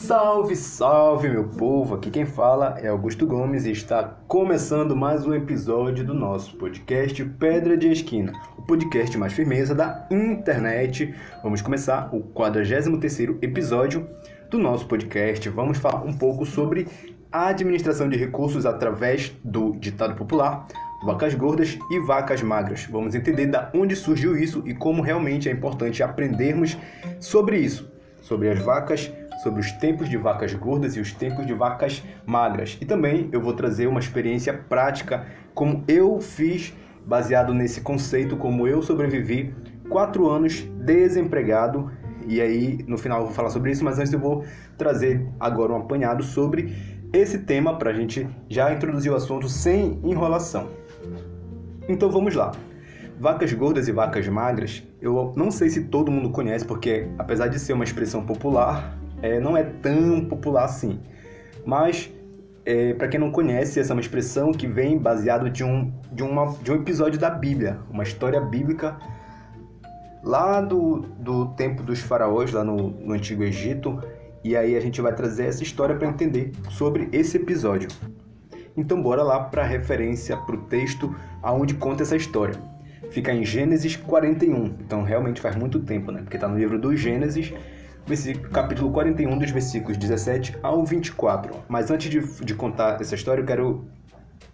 Salve, salve, meu povo! Aqui quem fala é Augusto Gomes e está começando mais um episódio do nosso podcast Pedra de Esquina, o podcast mais firmeza da internet. Vamos começar o 43º episódio do nosso podcast. Vamos falar um pouco sobre a administração de recursos através do ditado popular, vacas gordas e vacas magras. Vamos entender da onde surgiu isso e como realmente é importante aprendermos sobre isso, sobre as vacas sobre os tempos de vacas gordas e os tempos de vacas magras. E também eu vou trazer uma experiência prática, como eu fiz, baseado nesse conceito, como eu sobrevivi quatro anos desempregado. E aí, no final, eu vou falar sobre isso, mas antes eu vou trazer agora um apanhado sobre esse tema para a gente já introduzir o assunto sem enrolação. Então vamos lá. Vacas gordas e vacas magras, eu não sei se todo mundo conhece, porque apesar de ser uma expressão popular, é, não é tão popular assim. Mas, é, para quem não conhece, essa é uma expressão que vem baseado de um, de, de um episódio da Bíblia, uma história bíblica lá do, do tempo dos faraós, lá no, no Antigo Egito. E aí a gente vai trazer essa história para entender sobre esse episódio. Então bora lá para a referência, para o texto aonde conta essa história. Fica em Gênesis 41, então realmente faz muito tempo, né? Porque está no livro do Gênesis capítulo 41, dos versículos 17 ao 24. Mas antes de, de contar essa história, eu quero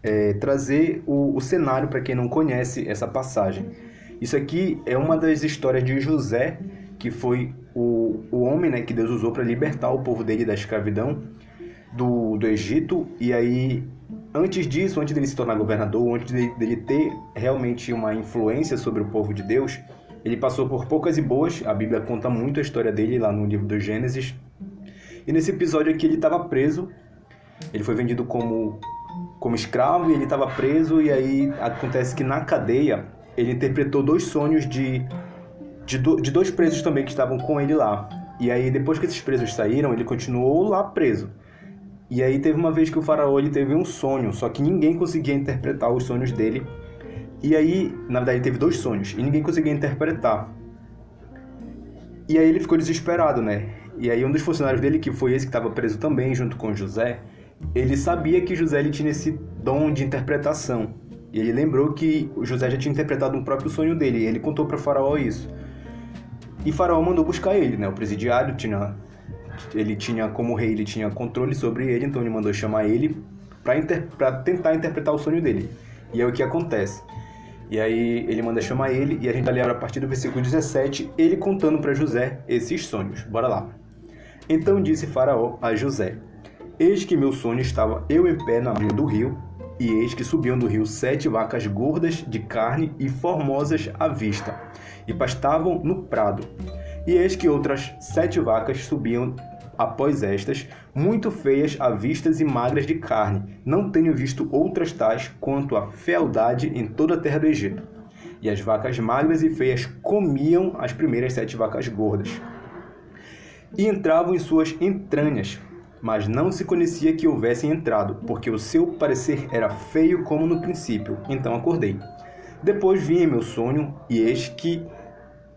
é, trazer o, o cenário para quem não conhece essa passagem. Isso aqui é uma das histórias de José, que foi o, o homem né, que Deus usou para libertar o povo dele da escravidão do, do Egito. E aí, antes disso, antes dele se tornar governador, antes dele, dele ter realmente uma influência sobre o povo de Deus, ele passou por poucas e boas, a Bíblia conta muito a história dele lá no livro do Gênesis. E nesse episódio aqui ele estava preso, ele foi vendido como, como escravo e ele estava preso, e aí acontece que na cadeia ele interpretou dois sonhos de, de, do, de dois presos também que estavam com ele lá. E aí depois que esses presos saíram, ele continuou lá preso. E aí teve uma vez que o faraó ele teve um sonho, só que ninguém conseguia interpretar os sonhos dele e aí, na verdade, ele teve dois sonhos e ninguém conseguia interpretar. E aí ele ficou desesperado, né? E aí um dos funcionários dele, que foi esse que estava preso também junto com José, ele sabia que José ele tinha esse dom de interpretação. E ele lembrou que José já tinha interpretado um próprio sonho dele, e ele contou para Faraó isso. E Faraó mandou buscar ele, né? O presidiário tinha ele tinha como rei, ele tinha controle sobre ele, então ele mandou chamar ele para inter... tentar interpretar o sonho dele. E é o que acontece. E aí ele manda chamar ele e a gente vai ler a partir do versículo 17, ele contando para José esses sonhos. Bora lá. Então disse Faraó a José: Eis que meu sonho estava eu em pé na margem do rio, e eis que subiam do rio sete vacas gordas de carne e formosas à vista, e pastavam no prado. E eis que outras sete vacas subiam após estas, muito feias à vistas e magras de carne. Não tenho visto outras tais quanto a fealdade em toda a terra do Egito. E as vacas magras e feias comiam as primeiras sete vacas gordas. E entravam em suas entranhas, mas não se conhecia que houvessem entrado, porque o seu parecer era feio como no princípio. Então acordei. Depois vi em meu sonho, e eis que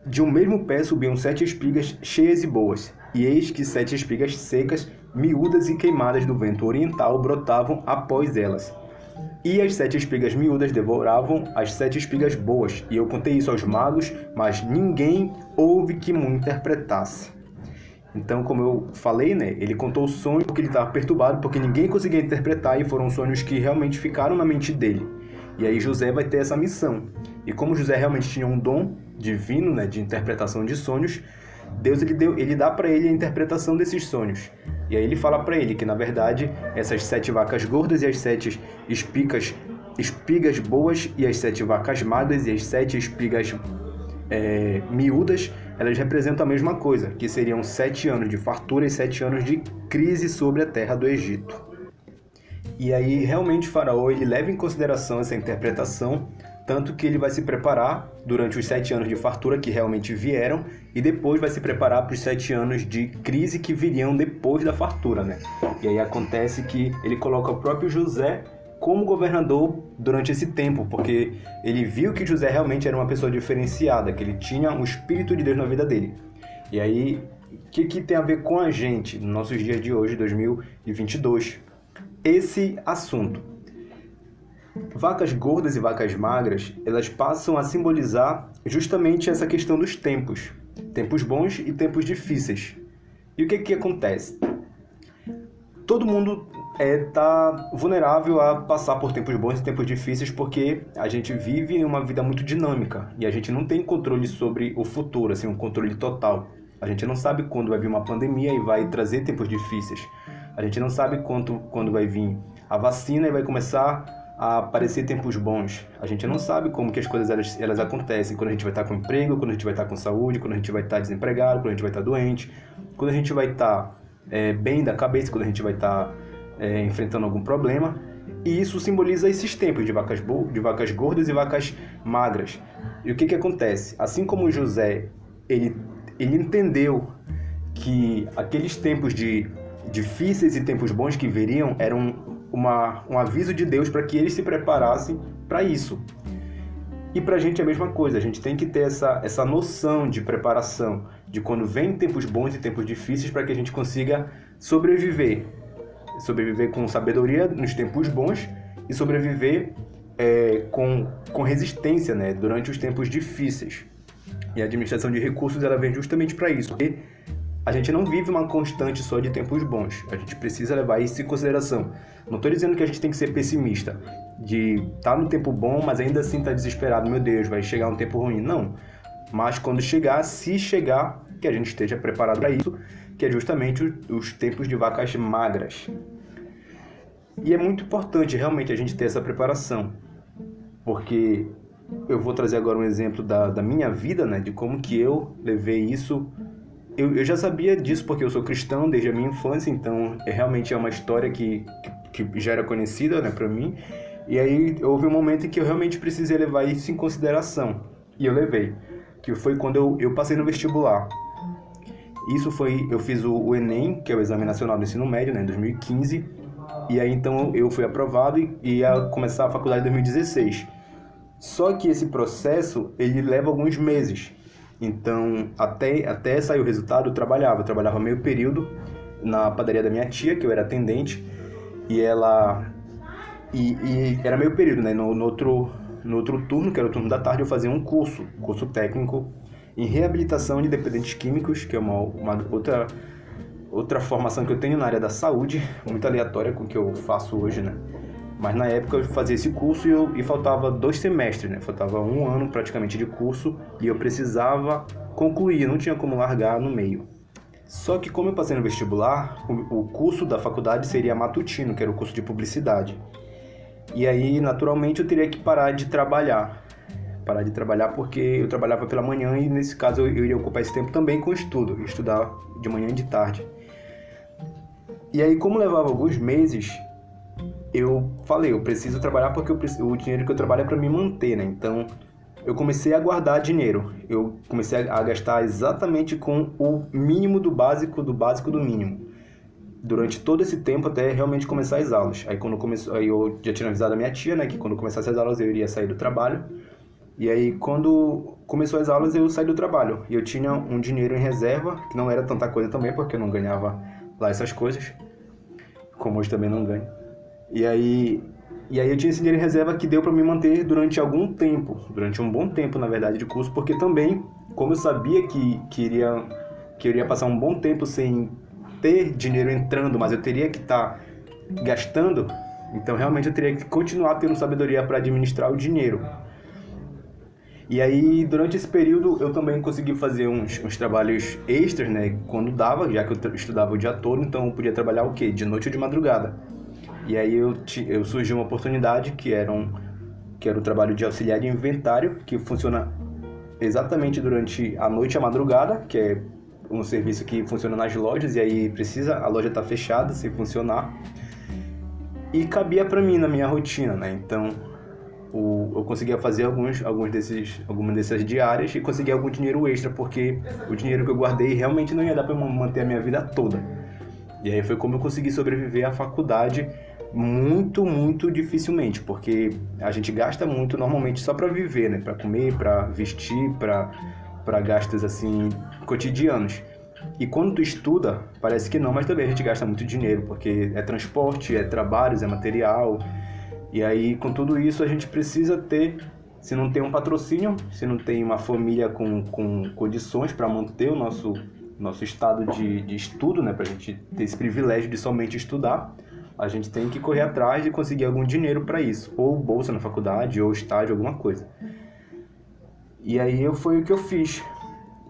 de um mesmo pé subiam sete espigas cheias e boas, e eis que sete espigas secas, miúdas e queimadas do vento oriental brotavam após elas. E as sete espigas miúdas devoravam as sete espigas boas. E eu contei isso aos magos, mas ninguém houve que me interpretasse. Então, como eu falei, né, ele contou o sonho porque ele estava perturbado, porque ninguém conseguia interpretar e foram sonhos que realmente ficaram na mente dele. E aí José vai ter essa missão. E como José realmente tinha um dom divino, né, de interpretação de sonhos, Deus ele, deu, ele dá para ele a interpretação desses sonhos. E aí ele fala para ele que na verdade essas sete vacas gordas e as sete espigas boas e as sete vacas magras e as sete espigas é, miúdas, elas representam a mesma coisa, que seriam sete anos de fartura e sete anos de crise sobre a terra do Egito. E aí realmente Faraó ele leva em consideração essa interpretação tanto que ele vai se preparar durante os sete anos de fartura que realmente vieram e depois vai se preparar para os sete anos de crise que viriam depois da fartura, né? E aí acontece que ele coloca o próprio José como governador durante esse tempo, porque ele viu que José realmente era uma pessoa diferenciada, que ele tinha um espírito de Deus na vida dele. E aí o que, que tem a ver com a gente nos nossos dias de hoje, 2022? Esse assunto. Vacas gordas e vacas magras, elas passam a simbolizar justamente essa questão dos tempos. Tempos bons e tempos difíceis. E o que que acontece? Todo mundo é tá vulnerável a passar por tempos bons e tempos difíceis porque a gente vive uma vida muito dinâmica e a gente não tem controle sobre o futuro, assim, um controle total. A gente não sabe quando vai vir uma pandemia e vai trazer tempos difíceis. A gente não sabe quando, quando vai vir a vacina e vai começar a aparecer tempos bons. A gente não sabe como que as coisas elas, elas acontecem, quando a gente vai estar com emprego, quando a gente vai estar com saúde, quando a gente vai estar desempregado, quando a gente vai estar doente, quando a gente vai estar é, bem da cabeça, quando a gente vai estar é, enfrentando algum problema. E isso simboliza esses tempos de vacas, de vacas gordas e vacas magras. E o que, que acontece? Assim como José ele, ele entendeu que aqueles tempos de difíceis e tempos bons que viriam eram uma, um aviso de Deus para que eles se preparassem para isso. E para a gente é a mesma coisa, a gente tem que ter essa, essa noção de preparação, de quando vem tempos bons e tempos difíceis para que a gente consiga sobreviver. Sobreviver com sabedoria nos tempos bons e sobreviver é, com, com resistência né, durante os tempos difíceis. E a administração de recursos ela vem justamente para isso. Porque a gente não vive uma constante só de tempos bons. A gente precisa levar isso em consideração. Não estou dizendo que a gente tem que ser pessimista, de estar tá no tempo bom, mas ainda assim tá desesperado. Meu Deus, vai chegar um tempo ruim. Não. Mas quando chegar, se chegar, que a gente esteja preparado para isso, que é justamente os tempos de vacas magras. E é muito importante realmente a gente ter essa preparação, porque eu vou trazer agora um exemplo da, da minha vida, né, de como que eu levei isso eu, eu já sabia disso porque eu sou cristão desde a minha infância, então é, realmente é uma história que, que, que já era conhecida né, para mim. E aí houve um momento em que eu realmente precisei levar isso em consideração. E eu levei. Que foi quando eu, eu passei no vestibular. Isso foi, eu fiz o, o, Enem, que é o Exame Nacional do Ensino Médio, né, em 2015. E aí então eu fui aprovado e ia começar a faculdade em 2016. Só que esse processo, ele leva alguns meses. Então, até, até sair o resultado, eu trabalhava. Eu trabalhava meio período na padaria da minha tia, que eu era atendente, e ela. E, e era meio período, né? No, no, outro, no outro turno, que era o turno da tarde, eu fazia um curso, curso técnico em reabilitação de dependentes químicos, que é uma, uma outra, outra formação que eu tenho na área da saúde, muito aleatória com o que eu faço hoje, né? Mas na época eu fazia esse curso e, eu, e faltava dois semestres, né? Faltava um ano praticamente de curso e eu precisava concluir, não tinha como largar no meio. Só que como eu passei no vestibular, o, o curso da faculdade seria matutino, que era o curso de publicidade. E aí, naturalmente, eu teria que parar de trabalhar. Parar de trabalhar porque eu trabalhava pela manhã e nesse caso eu, eu iria ocupar esse tempo também com estudo, estudar de manhã e de tarde. E aí, como levava alguns meses, eu falei, eu preciso trabalhar porque eu, o dinheiro que eu trabalho é para me manter, né? Então, eu comecei a guardar dinheiro. Eu comecei a gastar exatamente com o mínimo do básico, do básico do mínimo. Durante todo esse tempo até realmente começar as aulas. Aí quando começou, aí eu já tinha avisado a minha tia, né, que quando começasse as aulas eu iria sair do trabalho. E aí quando começou as aulas eu saí do trabalho. E eu tinha um dinheiro em reserva, que não era tanta coisa também, porque eu não ganhava lá essas coisas. Como hoje também não ganho. E aí, e aí eu tinha esse dinheiro em reserva que deu para me manter durante algum tempo, durante um bom tempo, na verdade, de curso, porque também, como eu sabia que, que, iria, que eu iria passar um bom tempo sem ter dinheiro entrando, mas eu teria que estar tá gastando, então realmente eu teria que continuar tendo sabedoria para administrar o dinheiro. E aí, durante esse período, eu também consegui fazer uns, uns trabalhos extras, né? Quando dava, já que eu estudava o dia todo, então eu podia trabalhar o quê? De noite ou de madrugada. E aí eu, eu surgiu uma oportunidade que era, um, que era o trabalho de auxiliar de inventário, que funciona exatamente durante a noite e a madrugada, que é um serviço que funciona nas lojas e aí precisa a loja estar tá fechada sem funcionar. E cabia para mim na minha rotina, né? Então, o, eu conseguia fazer alguns, alguns desses, algumas dessas diárias e conseguir algum dinheiro extra, porque o dinheiro que eu guardei realmente não ia dar para manter a minha vida toda. E aí foi como eu consegui sobreviver à faculdade muito, muito dificilmente, porque a gente gasta muito normalmente só para viver, né? Para comer, para vestir, para para gastos assim cotidianos. E quando tu estuda, parece que não, mas também a gente gasta muito dinheiro, porque é transporte, é trabalhos, é material. E aí, com tudo isso, a gente precisa ter, se não tem um patrocínio, se não tem uma família com, com condições para manter o nosso, nosso estado de, de estudo, né, para a gente ter esse privilégio de somente estudar, a gente tem que correr atrás de conseguir algum dinheiro para isso, ou bolsa na faculdade, ou estágio, alguma coisa. E aí eu, foi o que eu fiz.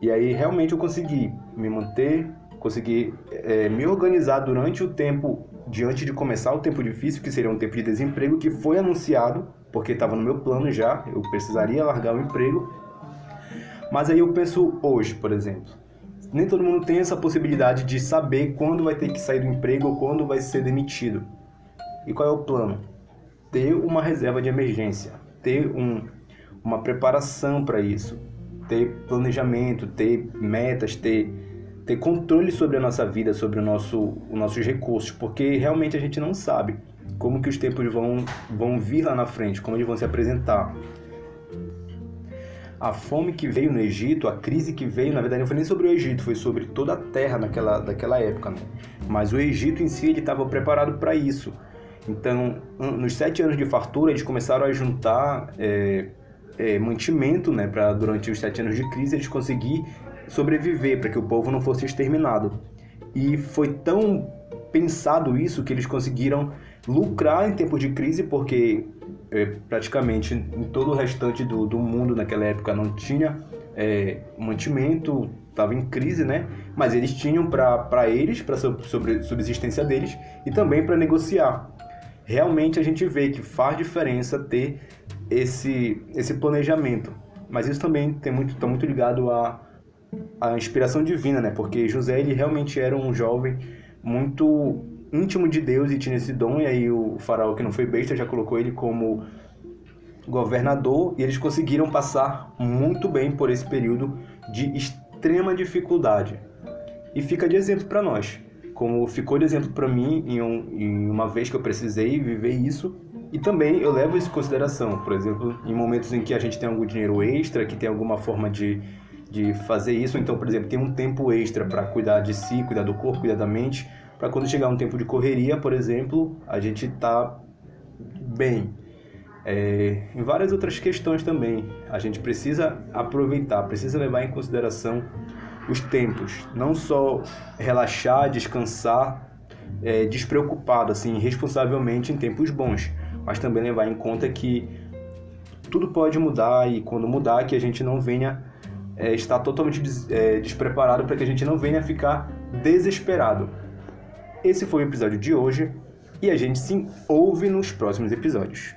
E aí realmente eu consegui me manter, consegui é, me organizar durante o tempo, diante de começar o tempo difícil, que seria um tempo de desemprego, que foi anunciado, porque estava no meu plano já, eu precisaria largar o emprego. Mas aí eu penso hoje, por exemplo, nem todo mundo tem essa possibilidade de saber quando vai ter que sair do emprego ou quando vai ser demitido. E qual é o plano? Ter uma reserva de emergência, ter um, uma preparação para isso, ter planejamento, ter metas, ter, ter controle sobre a nossa vida, sobre o nosso, os nossos recursos, porque realmente a gente não sabe como que os tempos vão, vão vir lá na frente, como eles vão se apresentar. A fome que veio no Egito, a crise que veio, na verdade não foi nem sobre o Egito, foi sobre toda a terra naquela, daquela época. Né? Mas o Egito em si ele estava preparado para isso. Então, nos sete anos de fartura, eles começaram a juntar é, é, mantimento, né, para durante os sete anos de crise eles conseguir sobreviver, para que o povo não fosse exterminado. E foi tão pensado isso que eles conseguiram lucrar em tempos de crise, porque é, praticamente em todo o restante do, do mundo naquela época não tinha é, mantimento, estava em crise, né? Mas eles tinham para eles, para a subsistência deles e também para negociar. Realmente a gente vê que faz diferença ter esse, esse planejamento. Mas isso também tem muito, está muito ligado à, à inspiração divina, né? Porque José ele realmente era um jovem muito íntimo de Deus e tinha esse dom, e aí o faraó que não foi besta já colocou ele como governador e eles conseguiram passar muito bem por esse período de extrema dificuldade. E fica de exemplo para nós, como ficou de exemplo para mim em, um, em uma vez que eu precisei viver isso e também eu levo isso em consideração, por exemplo, em momentos em que a gente tem algum dinheiro extra, que tem alguma forma de, de fazer isso, então, por exemplo, tem um tempo extra para cuidar de si, cuidar do corpo, cuidar da mente, para quando chegar um tempo de correria, por exemplo, a gente tá bem. É, em várias outras questões também, a gente precisa aproveitar, precisa levar em consideração os tempos, não só relaxar, descansar, é, despreocupado, assim, responsavelmente em tempos bons, mas também levar em conta que tudo pode mudar e quando mudar que a gente não venha é, estar totalmente des, é, despreparado para que a gente não venha ficar desesperado. Esse foi o episódio de hoje e a gente se ouve nos próximos episódios.